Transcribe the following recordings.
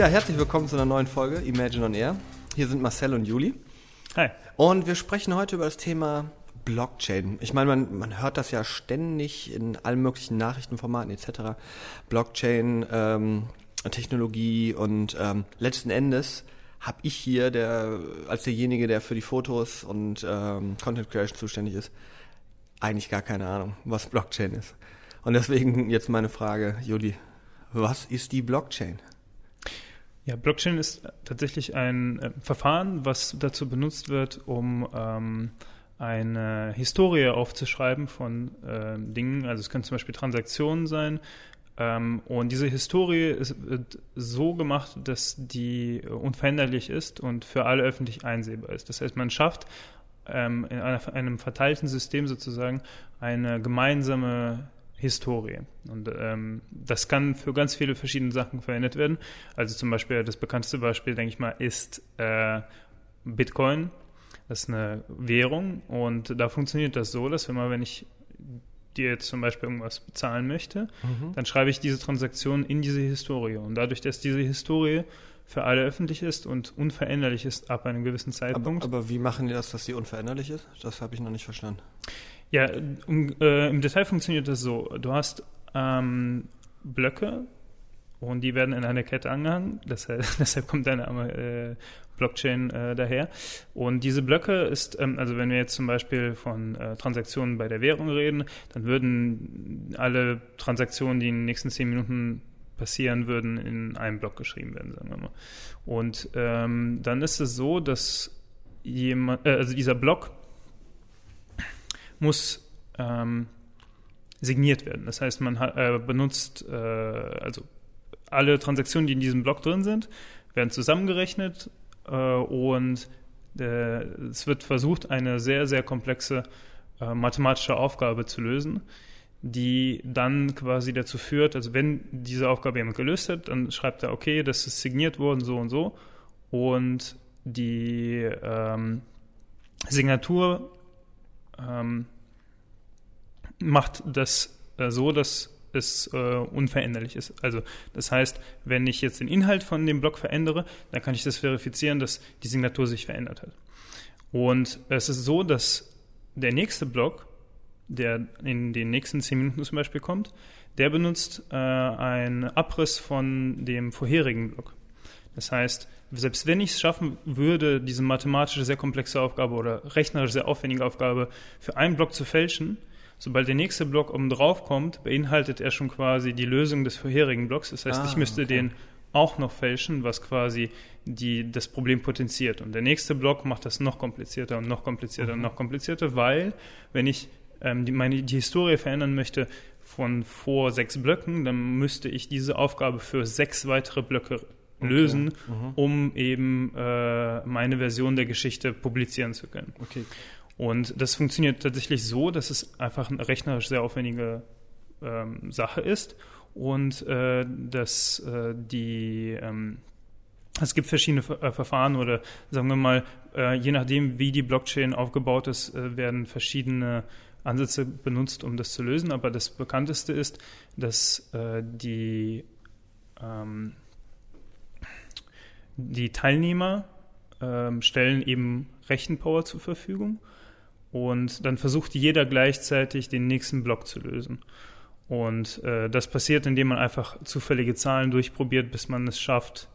Ja, herzlich willkommen zu einer neuen Folge Imagine on Air. Hier sind Marcel und Juli. Hi. Und wir sprechen heute über das Thema Blockchain. Ich meine, man, man hört das ja ständig in allen möglichen Nachrichtenformaten etc. Blockchain, ähm, Technologie und ähm, letzten Endes habe ich hier der als derjenige, der für die Fotos und ähm, Content Creation zuständig ist, eigentlich gar keine Ahnung, was Blockchain ist. Und deswegen jetzt meine Frage, Juli, was ist die Blockchain? Ja, Blockchain ist tatsächlich ein äh, Verfahren, was dazu benutzt wird, um ähm, eine Historie aufzuschreiben von äh, Dingen. Also es können zum Beispiel Transaktionen sein. Ähm, und diese Historie ist, wird so gemacht, dass die unveränderlich ist und für alle öffentlich einsehbar ist. Das heißt, man schafft ähm, in einer, einem verteilten System sozusagen eine gemeinsame Historie. Und ähm, das kann für ganz viele verschiedene Sachen verwendet werden. Also zum Beispiel das bekannteste Beispiel, denke ich mal, ist äh, Bitcoin. Das ist eine Währung und da funktioniert das so, dass wenn man, wenn ich dir jetzt zum Beispiel irgendwas bezahlen möchte, mhm. dann schreibe ich diese Transaktion in diese Historie. Und dadurch, dass diese Historie für alle öffentlich ist und unveränderlich ist ab einem gewissen Zeitpunkt. Aber, aber wie machen die das, dass sie unveränderlich ist? Das habe ich noch nicht verstanden. Ja, um, äh, im Detail funktioniert das so. Du hast ähm, Blöcke und die werden in einer Kette angehangen. Deshalb, deshalb kommt deine äh, Blockchain äh, daher. Und diese Blöcke ist, ähm, also wenn wir jetzt zum Beispiel von äh, Transaktionen bei der Währung reden, dann würden alle Transaktionen, die in den nächsten zehn Minuten passieren würden, in einem Block geschrieben werden, sagen wir mal. Und ähm, dann ist es so, dass jemand, äh, also dieser Block muss ähm, signiert werden. Das heißt, man äh, benutzt, äh, also alle Transaktionen, die in diesem Block drin sind, werden zusammengerechnet äh, und äh, es wird versucht, eine sehr, sehr komplexe äh, mathematische Aufgabe zu lösen, die dann quasi dazu führt, also wenn diese Aufgabe jemand gelöst hat, dann schreibt er, okay, das ist signiert worden, so und so und die ähm, Signatur ähm, macht das äh, so, dass es äh, unveränderlich ist. Also das heißt, wenn ich jetzt den Inhalt von dem Block verändere, dann kann ich das verifizieren, dass die Signatur sich verändert hat. Und es ist so, dass der nächste Block, der in den nächsten zehn Minuten zum Beispiel kommt, der benutzt äh, einen Abriss von dem vorherigen Block. Das heißt, selbst wenn ich es schaffen würde, diese mathematische sehr komplexe Aufgabe oder rechnerisch sehr aufwendige Aufgabe für einen Block zu fälschen, sobald der nächste Block oben drauf kommt, beinhaltet er schon quasi die Lösung des vorherigen Blocks. Das heißt, ah, ich müsste okay. den auch noch fälschen, was quasi die, das Problem potenziert. Und der nächste Block macht das noch komplizierter und noch komplizierter mhm. und noch komplizierter, weil wenn ich ähm, die, meine, die Historie verändern möchte von vor sechs Blöcken, dann müsste ich diese Aufgabe für sechs weitere Blöcke lösen, mhm. um eben äh, meine Version der Geschichte publizieren zu können. Okay. Und das funktioniert tatsächlich so, dass es einfach eine rechnerisch sehr aufwendige ähm, Sache ist und äh, dass äh, die ähm, es gibt verschiedene äh, Verfahren oder sagen wir mal, äh, je nachdem, wie die Blockchain aufgebaut ist, äh, werden verschiedene Ansätze benutzt, um das zu lösen. Aber das bekannteste ist, dass äh, die ähm, die Teilnehmer ähm, stellen eben Rechenpower zur Verfügung und dann versucht jeder gleichzeitig den nächsten Block zu lösen. Und äh, das passiert, indem man einfach zufällige Zahlen durchprobiert, bis man es schafft,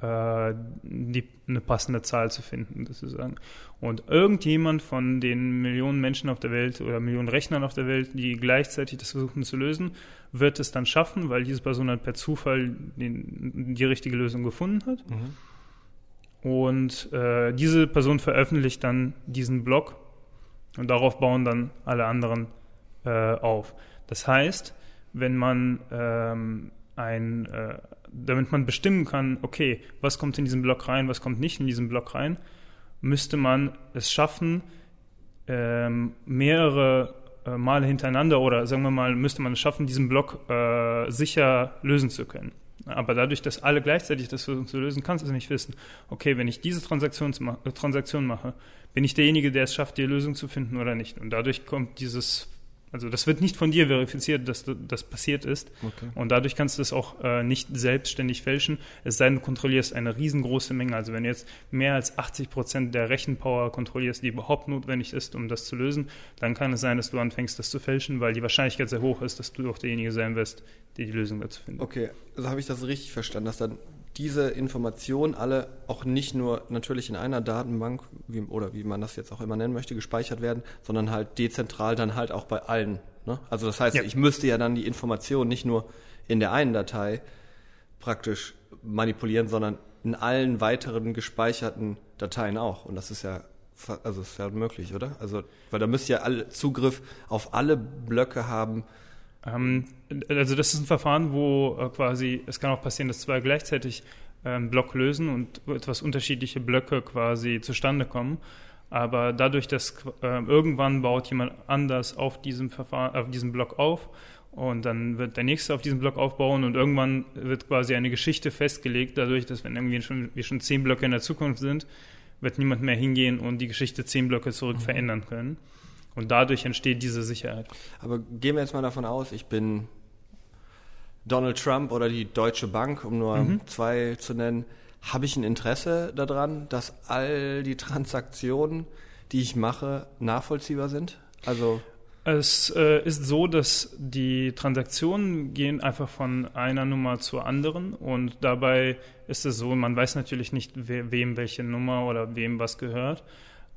äh, die, eine passende Zahl zu finden, sozusagen. Und irgendjemand von den Millionen Menschen auf der Welt oder Millionen Rechnern auf der Welt, die gleichzeitig das versuchen zu lösen, wird es dann schaffen, weil diese Person dann per Zufall den, die richtige Lösung gefunden hat. Mhm. Und äh, diese Person veröffentlicht dann diesen Blog und darauf bauen dann alle anderen äh, auf. Das heißt, wenn man ähm, ein, äh, damit man bestimmen kann, okay, was kommt in diesen Block rein, was kommt nicht in diesen Block rein, müsste man es schaffen, ähm, mehrere äh, Male hintereinander oder sagen wir mal, müsste man es schaffen, diesen Block äh, sicher lösen zu können. Aber dadurch, dass alle gleichzeitig das versuchen zu lösen, kannst du es nicht wissen. Okay, wenn ich diese Transaktion, Transaktion mache, bin ich derjenige, der es schafft, die Lösung zu finden oder nicht. Und dadurch kommt dieses Also das wird nicht von dir verifiziert, dass das passiert ist. Okay. Und dadurch kannst du es auch äh, nicht selbstständig fälschen, es sei denn, du kontrollierst eine riesengroße Menge. Also wenn du jetzt mehr als 80 Prozent der Rechenpower kontrollierst, die überhaupt notwendig ist, um das zu lösen, dann kann es sein, dass du anfängst, das zu fälschen, weil die Wahrscheinlichkeit sehr hoch ist, dass du auch derjenige sein wirst, der die Lösung dazu findet. Okay, also habe ich das richtig verstanden, dass dann diese Informationen alle auch nicht nur natürlich in einer Datenbank wie, oder wie man das jetzt auch immer nennen möchte, gespeichert werden, sondern halt dezentral dann halt auch bei allen. Ne? Also das heißt, Ja. ich müsste ja dann die Informationen nicht nur in der einen Datei praktisch manipulieren, sondern in allen weiteren gespeicherten Dateien auch. Und das ist ja also ist ja möglich, oder? Also weil da müsst ihr alle Zugriff auf alle Blöcke haben. Ähm, also das ist ein Verfahren, wo äh, quasi, es kann auch passieren, dass zwei gleichzeitig einen Block lösen und etwas unterschiedliche Blöcke quasi zustande kommen. Aber dadurch, dass äh, irgendwann baut jemand anders auf diesem Verfahren, auf diesem Block auf und dann wird der nächste auf diesem Block aufbauen und irgendwann wird quasi eine Geschichte festgelegt, dadurch, dass wenn irgendwie schon, wir schon zehn Blöcke in der Zukunft sind, wird niemand mehr hingehen und die Geschichte zehn Blöcke zurück verändern können. Und dadurch entsteht diese Sicherheit. Aber gehen wir jetzt mal davon aus, ich bin Donald Trump oder die Deutsche Bank, um nur zwei zu nennen. Habe ich ein Interesse daran, dass all die Transaktionen, die ich mache, nachvollziehbar sind? Also, Es äh, ist so, dass die Transaktionen gehen einfach von einer Nummer zur anderen und dabei ist es so, man weiß natürlich nicht, we wem welche Nummer oder wem was gehört.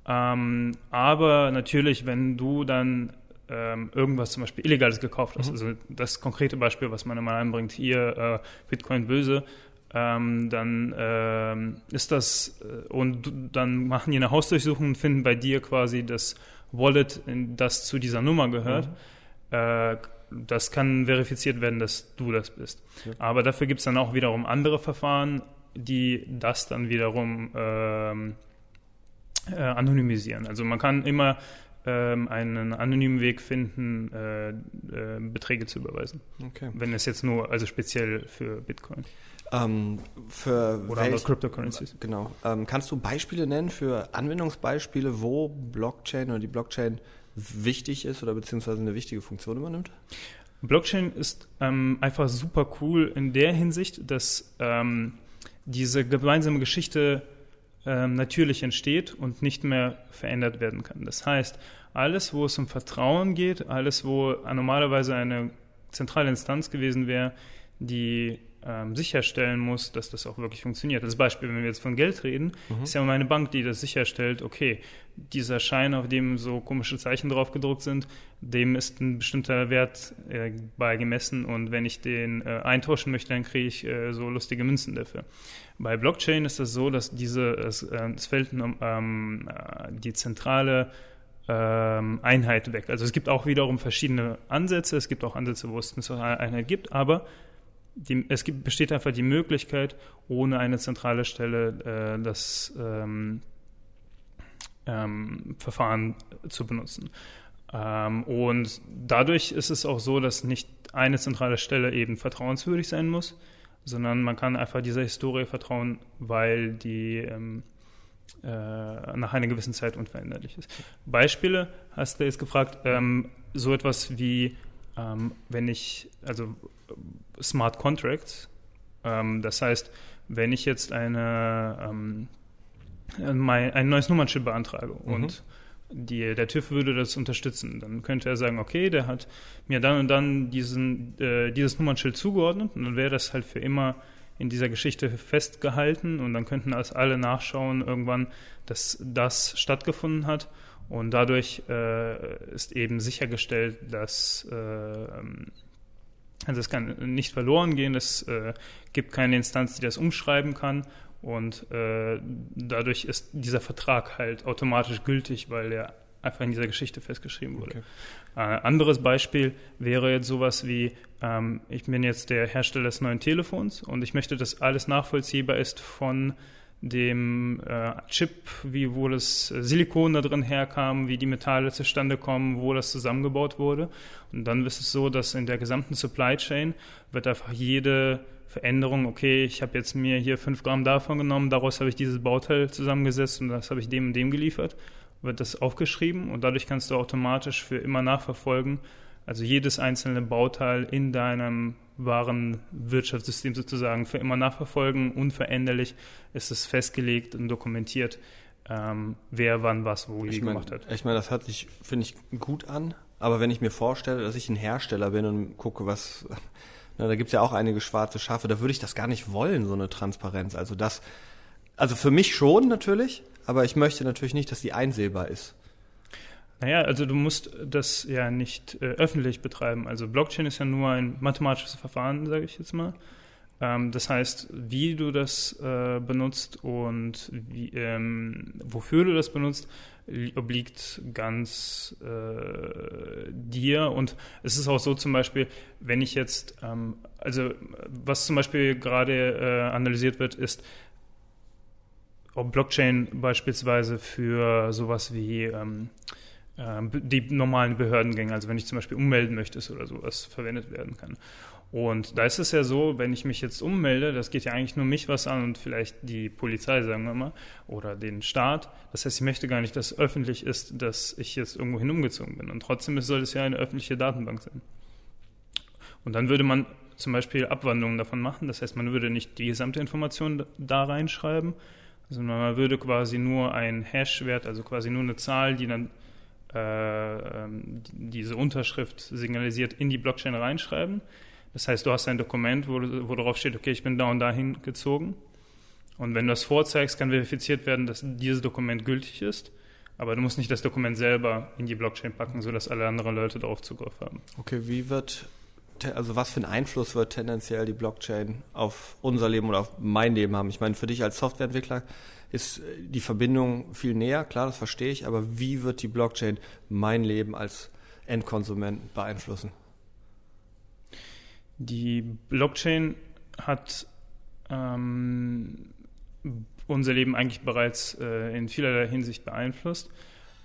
Ähm, aber natürlich, wenn du dann ähm, irgendwas zum Beispiel Illegales gekauft hast, also das konkrete Beispiel, was man immer einbringt, hier äh, Bitcoin böse, ähm, dann ähm, ist das äh, und dann machen die eine Hausdurchsuchung und finden bei dir quasi das Wallet, das zu dieser Nummer gehört. Äh, das kann verifiziert werden, dass du das bist. Ja. Aber dafür gibt es dann auch wiederum andere Verfahren, die das dann wiederum ähm, äh, anonymisieren. Also man kann immer ähm, einen anonymen Weg finden, äh, äh, Beträge zu überweisen. okay. Wenn es jetzt nur, also speziell für Bitcoin Ähm, für oder andere Cryptocurrencies. Genau. Ähm, kannst du Beispiele nennen für Anwendungsbeispiele, wo Blockchain oder die Blockchain wichtig ist oder beziehungsweise eine wichtige Funktion übernimmt? Blockchain ist ähm, einfach super cool in der Hinsicht, dass ähm, diese gemeinsame Geschichte ähm, natürlich entsteht und nicht mehr verändert werden kann. Das heißt, alles, wo es um Vertrauen geht, alles, wo normalerweise eine zentrale Instanz gewesen wäre, die ähm, sicherstellen muss, dass das auch wirklich funktioniert. Das Beispiel, wenn wir jetzt von Geld reden, ist ja immer eine Bank, die das sicherstellt, okay, dieser Schein, auf dem so komische Zeichen drauf gedruckt sind, dem ist ein bestimmter Wert äh, beigemessen und wenn ich den äh, eintauschen möchte, dann kriege ich äh, so lustige Münzen dafür. Bei Blockchain ist das so, dass diese, es, äh, es fällt um, ähm, äh, die zentrale ähm, Einheit weg. Also es gibt auch wiederum verschiedene Ansätze, es gibt auch Ansätze, wo es eine Einheit gibt, aber die, es gibt, besteht einfach die Möglichkeit, ohne eine zentrale Stelle äh, das ähm, ähm, Verfahren zu benutzen. Ähm, und dadurch ist es auch so, dass nicht eine zentrale Stelle eben vertrauenswürdig sein muss, sondern man kann einfach dieser Historie vertrauen, weil die ähm, äh, nach einer gewissen Zeit unveränderlich ist. Beispiele hast du jetzt gefragt, ähm, so etwas wie, ähm, wenn ich, also Smart Contracts, ähm, das heißt, wenn ich jetzt eine, ähm, mein, ein neues Nummernschild beantrage und die, der TÜV würde das unterstützen, dann könnte er sagen, okay, der hat mir dann und dann diesen, äh, dieses Nummernschild zugeordnet und dann wäre das halt für immer in dieser Geschichte festgehalten und dann könnten das alle nachschauen irgendwann, dass das stattgefunden hat und dadurch äh, ist eben sichergestellt, dass äh, also es kann nicht verloren gehen, es äh, gibt keine Instanz, die das umschreiben kann und äh, dadurch ist dieser Vertrag halt automatisch gültig, weil er einfach in dieser Geschichte festgeschrieben wurde. Okay. Äh, anderes Beispiel wäre jetzt sowas wie, ähm, ich bin jetzt der Hersteller des neuen Telefons und ich möchte, dass alles nachvollziehbar ist von dem äh, Chip, wie wo das Silikon da drin herkam, wie die Metalle zustande kommen, wo das zusammengebaut wurde. Und dann ist es so, dass in der gesamten Supply Chain wird einfach jede Veränderung, okay, ich habe jetzt mir hier fünf Gramm davon genommen, daraus habe ich dieses Bauteil zusammengesetzt und das habe ich dem und dem geliefert, wird das aufgeschrieben und dadurch kannst du automatisch für immer nachverfolgen, also jedes einzelne Bauteil in deinem wahren Wirtschaftssystem sozusagen für immer nachverfolgen. Unveränderlich ist es festgelegt und dokumentiert, ähm, wer wann was wo ich mein, gemacht hat. Ich meine, das hört sich, finde ich, gut an. Aber wenn ich mir vorstelle, dass ich ein Hersteller bin und gucke, was, na, da gibt es ja auch einige schwarze Schafe, da würde ich das gar nicht wollen, so eine Transparenz. Also das, also für mich schon natürlich, aber ich möchte natürlich nicht, dass die einsehbar ist. Naja, also du musst das ja nicht äh, öffentlich betreiben. Also Blockchain ist ja nur ein mathematisches Verfahren, sage ich jetzt mal. Ähm, das heißt, wie du das äh, benutzt und wie, ähm, wofür du das benutzt, obliegt ganz äh, dir. Und es ist auch so zum Beispiel, wenn ich jetzt, ähm, also was zum Beispiel gerade äh, analysiert wird, ist, ob Blockchain beispielsweise für sowas wie ähm, äh, die normalen Behördengänge, also wenn ich zum Beispiel ummelden möchte oder sowas, verwendet werden kann. Und da ist es ja so, wenn ich mich jetzt ummelde, das geht ja eigentlich nur mich was an und vielleicht die Polizei, sagen wir mal, oder den Staat. Das heißt, ich möchte gar nicht, dass öffentlich ist, dass ich jetzt irgendwo hin umgezogen bin. Und trotzdem soll es ja eine öffentliche Datenbank sein. Und dann würde man zum Beispiel Abwandlungen davon machen. Das heißt, man würde nicht die gesamte Information da reinschreiben, sondern man würde quasi nur einen Hash-Wert, also quasi nur eine Zahl, die dann äh, ähm, diese Unterschrift signalisiert, in die Blockchain reinschreiben. Das heißt, du hast ein Dokument, wo, wo darauf steht, okay, ich bin da und dahin gezogen. Und wenn du das vorzeigst, kann verifiziert werden, dass dieses Dokument gültig ist. Aber du musst nicht das Dokument selber in die Blockchain packen, sodass alle anderen Leute darauf Zugriff haben. Okay, wie wird, also was für einen Einfluss wird tendenziell die Blockchain auf unser Leben oder auf mein Leben haben? Ich meine, für dich als Softwareentwickler ist die Verbindung viel näher, klar, das verstehe ich, aber wie wird die Blockchain mein Leben als Endkonsument beeinflussen? Die Blockchain hat ähm, unser Leben eigentlich bereits äh, in vielerlei Hinsicht beeinflusst.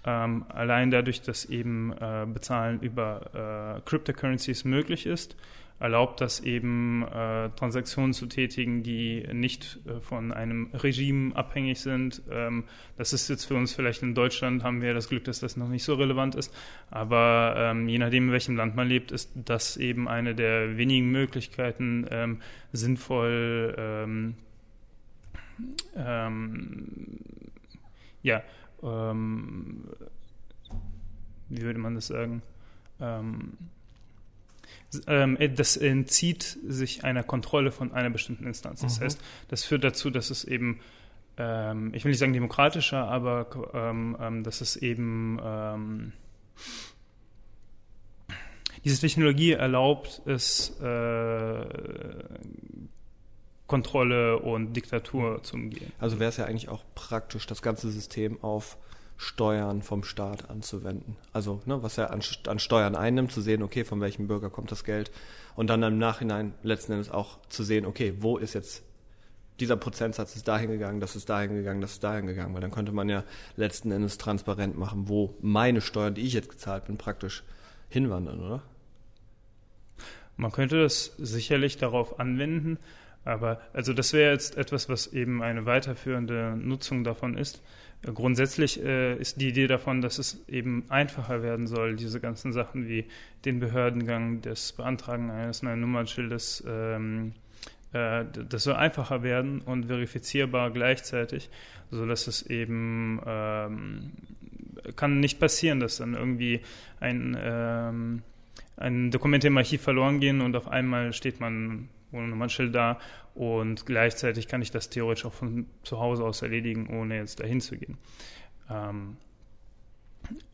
Ähm, allein dadurch, dass eben äh, Bezahlen über äh, Cryptocurrencies möglich ist erlaubt das eben äh, Transaktionen zu tätigen, die nicht äh, von einem Regime abhängig sind. Ähm, das ist jetzt für uns vielleicht in Deutschland, haben wir das Glück, dass das noch nicht so relevant ist. Aber ähm, je nachdem, in welchem Land man lebt, ist das eben eine der wenigen Möglichkeiten, ähm, sinnvoll ähm, ähm, ja, ähm, wie würde man das sagen? Ähm, äh, das entzieht sich einer Kontrolle von einer bestimmten Instanz. Das mhm. heißt, das führt dazu, dass es eben, ähm, ich will nicht sagen demokratischer, aber ähm, ähm dass es eben ähm, diese Technologie erlaubt es, äh, Kontrolle und Diktatur zu umgehen. Also wäre es ja eigentlich auch praktisch, das ganze System auf Steuern vom Staat anzuwenden. Also, ne, was er an, an, Steuern einnimmt, zu sehen, okay, von welchem Bürger kommt das Geld und dann im Nachhinein letzten Endes auch zu sehen, okay, wo ist jetzt dieser Prozentsatz ist dahin gegangen, das ist dahin gegangen, das ist dahin gegangen, weil dann könnte man ja letzten Endes transparent machen, wo meine Steuern, die ich jetzt gezahlt bin, praktisch hinwandern, oder? Man könnte das sicherlich darauf anwenden, aber also das wäre jetzt etwas, was eben eine weiterführende Nutzung davon ist. Grundsätzlich äh, ist die Idee davon, dass es eben einfacher werden soll, diese ganzen Sachen wie den Behördengang, das Beantragen eines neuen Nummernschildes, ähm, äh, das soll einfacher werden und verifizierbar gleichzeitig, sodass es eben ähm, kann nicht passieren, dass dann irgendwie ein, ähm, ein Dokument im Archiv verloren gehen und auf einmal steht man ohne Nummernschild da und gleichzeitig kann ich das theoretisch auch von zu Hause aus erledigen, ohne jetzt dahin zu gehen. Ähm,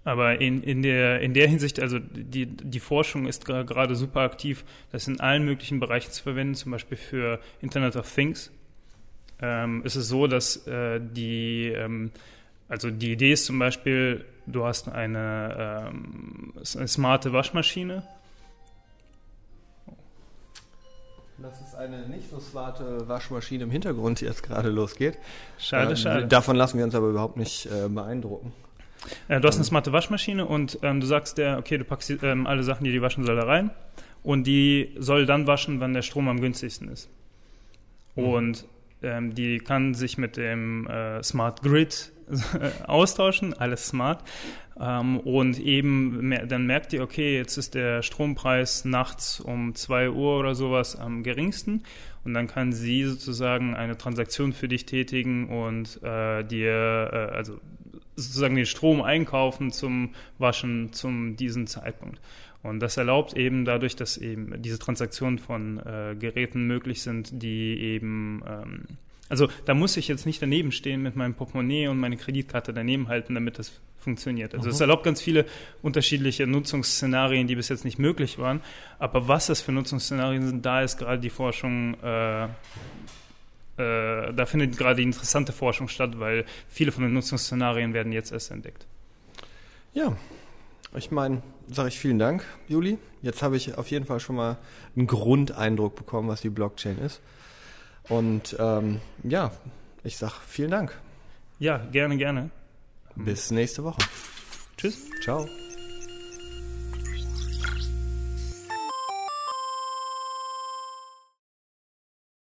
aber in, in, der, in der Hinsicht, also die, die Forschung ist gerade super aktiv, das in allen möglichen Bereichen zu verwenden, zum Beispiel für Internet of Things. Ähm, ist es so, dass äh, die, ähm, also die Idee ist zum Beispiel, du hast eine, ähm, eine smarte Waschmaschine Das ist eine nicht so smarte Waschmaschine im Hintergrund, die jetzt gerade losgeht. Schade, äh, schade. Davon lassen wir uns aber überhaupt nicht äh, beeindrucken. Äh, du hast eine smarte Waschmaschine und ähm, du sagst der, okay, du packst ähm, alle Sachen, die die waschen soll, da rein. Und die soll dann waschen, wann der Strom am günstigsten ist. Mhm. Und ähm, die kann sich mit dem äh, Smart Grid austauschen, alles smart. Ähm, und eben dann merkt ihr, okay, jetzt ist der Strompreis nachts um 2 Uhr oder sowas am geringsten. Und dann kann sie sozusagen eine Transaktion für dich tätigen und äh, dir, äh, also sozusagen den Strom einkaufen zum Waschen zum diesen Zeitpunkt. Und das erlaubt eben dadurch, dass eben diese Transaktionen von äh, Geräten möglich sind, die eben ähm, also da muss ich jetzt nicht daneben stehen mit meinem Portemonnaie und meine Kreditkarte daneben halten, damit das funktioniert. Also es erlaubt ganz viele unterschiedliche Nutzungsszenarien, die bis jetzt nicht möglich waren. Aber was das für Nutzungsszenarien sind, da ist gerade die Forschung, äh, äh, da findet gerade die interessante Forschung statt, weil viele von den Nutzungsszenarien werden jetzt erst entdeckt. Ja, ich meine, sage ich vielen Dank, Juli. Jetzt habe ich auf jeden Fall schon mal einen Grundeindruck bekommen, was die Blockchain ist. Und ähm, ja, ich sage vielen Dank. Ja, gerne, gerne. Bis nächste Woche. Tschüss. Ciao.